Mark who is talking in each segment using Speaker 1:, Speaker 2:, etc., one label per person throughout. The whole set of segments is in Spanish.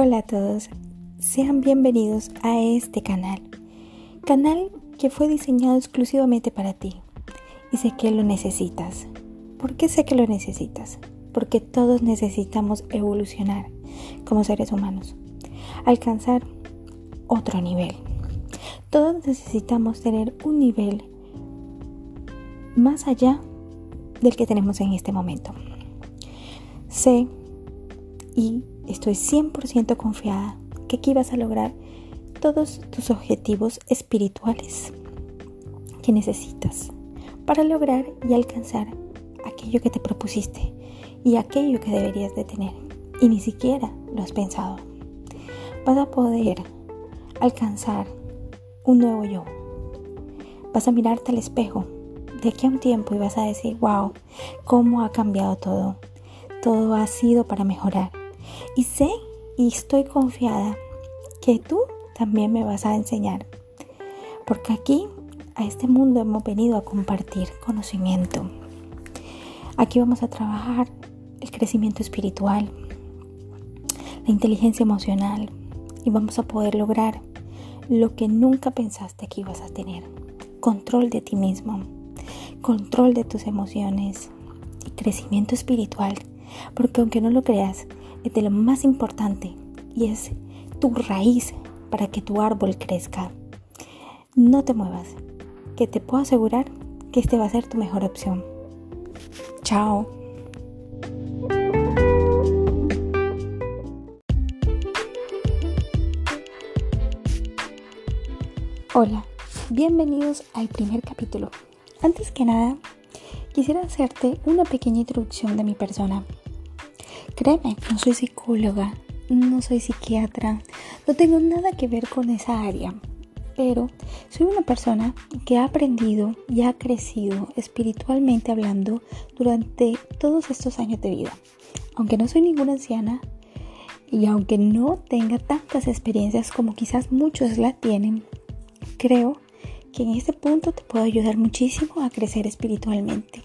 Speaker 1: Hola a todos, sean bienvenidos a este canal, canal que fue diseñado exclusivamente para ti y sé que lo necesitas. ¿Por qué sé que lo necesitas? Porque todos necesitamos evolucionar como seres humanos, alcanzar otro nivel. Todos necesitamos tener un nivel más allá del que tenemos en este momento. Sé y estoy 100% confiada que aquí vas a lograr todos tus objetivos espirituales que necesitas para lograr y alcanzar aquello que te propusiste y aquello que deberías de tener y ni siquiera lo has pensado. Vas a poder alcanzar un nuevo yo. Vas a mirarte al espejo de aquí a un tiempo y vas a decir, wow, cómo ha cambiado todo. Todo ha sido para mejorar. Y sé y estoy confiada que tú también me vas a enseñar. Porque aquí, a este mundo, hemos venido a compartir conocimiento. Aquí vamos a trabajar el crecimiento espiritual, la inteligencia emocional y vamos a poder lograr lo que nunca pensaste que ibas a tener. Control de ti mismo, control de tus emociones y crecimiento espiritual. Porque aunque no lo creas, es de lo más importante y es tu raíz para que tu árbol crezca. No te muevas, que te puedo asegurar que este va a ser tu mejor opción. Chao. Hola, bienvenidos al primer capítulo. Antes que nada, quisiera hacerte una pequeña introducción de mi persona. Créeme, no soy psicóloga, no soy psiquiatra, no tengo nada que ver con esa área, pero soy una persona que ha aprendido y ha crecido espiritualmente hablando durante todos estos años de vida. Aunque no soy ninguna anciana y aunque no tenga tantas experiencias como quizás muchos la tienen, creo que en este punto te puedo ayudar muchísimo a crecer espiritualmente.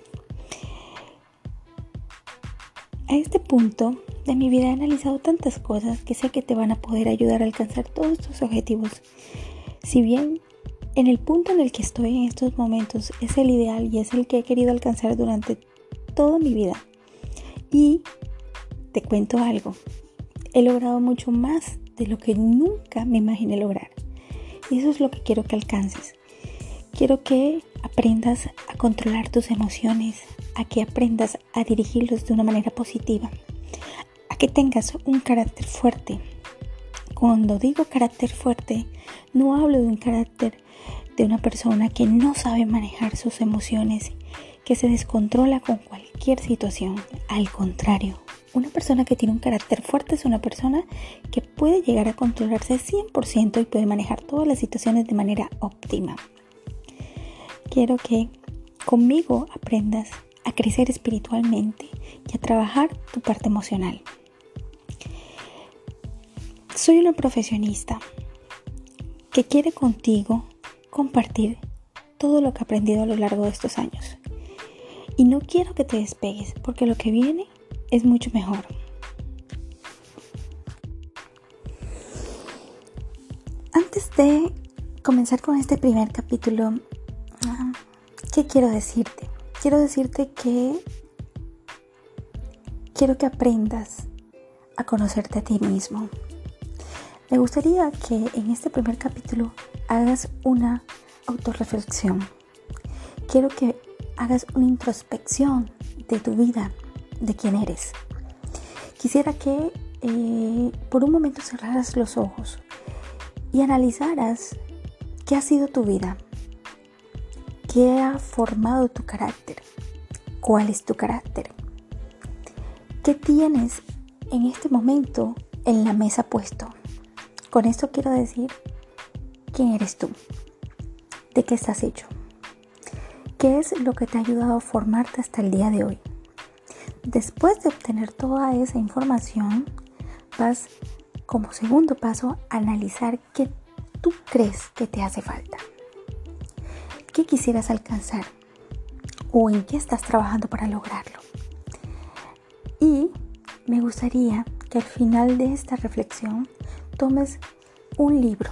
Speaker 1: A este punto de mi vida he analizado tantas cosas que sé que te van a poder ayudar a alcanzar todos tus objetivos. Si bien en el punto en el que estoy en estos momentos es el ideal y es el que he querido alcanzar durante toda mi vida. Y te cuento algo, he logrado mucho más de lo que nunca me imaginé lograr. Y eso es lo que quiero que alcances. Quiero que aprendas a controlar tus emociones, a que aprendas a dirigirlos de una manera positiva, a que tengas un carácter fuerte. Cuando digo carácter fuerte, no hablo de un carácter de una persona que no sabe manejar sus emociones, que se descontrola con cualquier situación. Al contrario, una persona que tiene un carácter fuerte es una persona que puede llegar a controlarse 100% y puede manejar todas las situaciones de manera óptima. Quiero que conmigo aprendas a crecer espiritualmente y a trabajar tu parte emocional. Soy una profesionista que quiere contigo compartir todo lo que he aprendido a lo largo de estos años. Y no quiero que te despegues porque lo que viene es mucho mejor. Antes de comenzar con este primer capítulo, ¿qué quiero decirte? quiero decirte que quiero que aprendas a conocerte a ti mismo. Me gustaría que en este primer capítulo hagas una autorreflexión. Quiero que hagas una introspección de tu vida, de quién eres. Quisiera que eh, por un momento cerraras los ojos y analizaras qué ha sido tu vida, ¿Qué ha formado tu carácter? ¿Cuál es tu carácter? ¿Qué tienes en este momento en la mesa puesto? Con esto quiero decir quién eres tú, de qué estás hecho, qué es lo que te ha ayudado a formarte hasta el día de hoy. Después de obtener toda esa información, vas como segundo paso a analizar qué tú crees que te hace falta. ¿Qué quisieras alcanzar? ¿O en qué estás trabajando para lograrlo? Y me gustaría que al final de esta reflexión tomes un libro,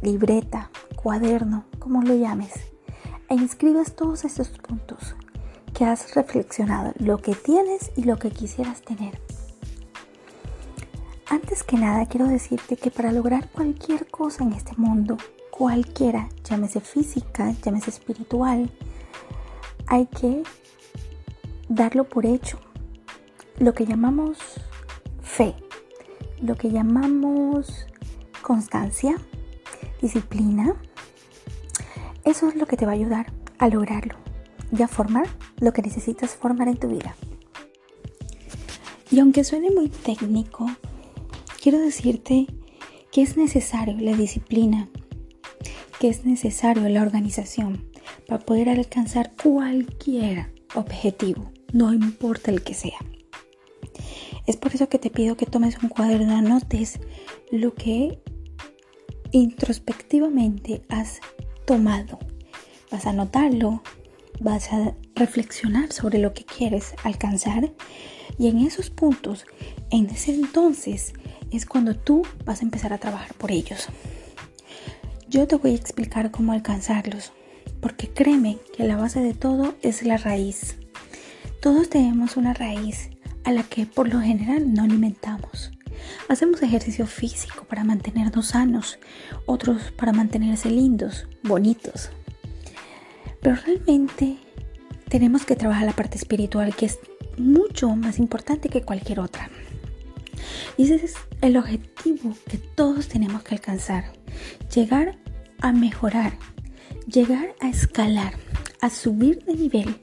Speaker 1: libreta, cuaderno, como lo llames, e inscribas todos estos puntos que has reflexionado, lo que tienes y lo que quisieras tener. Antes que nada quiero decirte que para lograr cualquier cosa en este mundo, cualquiera, llámese física, llámese espiritual, hay que darlo por hecho. Lo que llamamos fe, lo que llamamos constancia, disciplina, eso es lo que te va a ayudar a lograrlo y a formar lo que necesitas formar en tu vida. Y aunque suene muy técnico, quiero decirte que es necesario la disciplina, que es necesario la organización para poder alcanzar cualquier objetivo, no importa el que sea. Es por eso que te pido que tomes un cuaderno, anotes lo que introspectivamente has tomado. Vas a anotarlo, vas a reflexionar sobre lo que quieres alcanzar y en esos puntos, en ese entonces, es cuando tú vas a empezar a trabajar por ellos. Yo te voy a explicar cómo alcanzarlos, porque créeme que la base de todo es la raíz. Todos tenemos una raíz a la que por lo general no alimentamos. Hacemos ejercicio físico para mantenernos sanos, otros para mantenerse lindos, bonitos. Pero realmente tenemos que trabajar la parte espiritual que es mucho más importante que cualquier otra. Y ese es el objetivo que todos tenemos que alcanzar. Llegar a mejorar, llegar a escalar, a subir de nivel.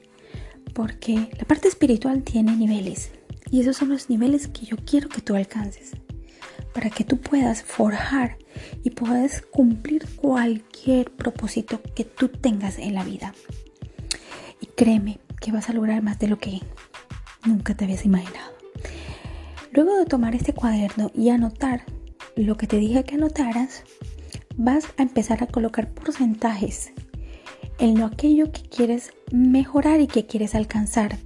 Speaker 1: Porque la parte espiritual tiene niveles. Y esos son los niveles que yo quiero que tú alcances. Para que tú puedas forjar y puedas cumplir cualquier propósito que tú tengas en la vida. Y créeme que vas a lograr más de lo que nunca te habías imaginado. Luego de tomar este cuaderno y anotar lo que te dije que anotaras, vas a empezar a colocar porcentajes en lo aquello que quieres mejorar y que quieres alcanzar.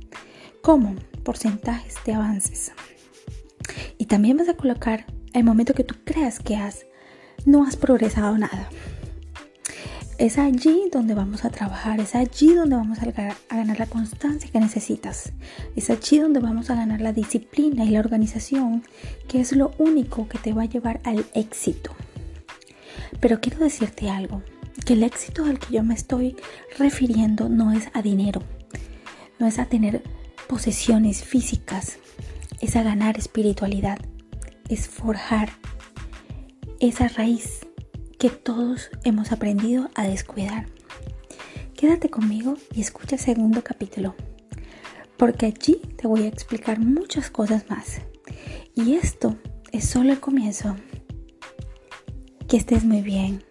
Speaker 1: como Porcentajes de avances. Y también vas a colocar el momento que tú creas que has, no has progresado nada. Es allí donde vamos a trabajar, es allí donde vamos a ganar la constancia que necesitas, es allí donde vamos a ganar la disciplina y la organización, que es lo único que te va a llevar al éxito. Pero quiero decirte algo, que el éxito al que yo me estoy refiriendo no es a dinero, no es a tener posesiones físicas, es a ganar espiritualidad, es forjar esa raíz que todos hemos aprendido a descuidar. Quédate conmigo y escucha el segundo capítulo, porque allí te voy a explicar muchas cosas más. Y esto es solo el comienzo. Estés muy bien.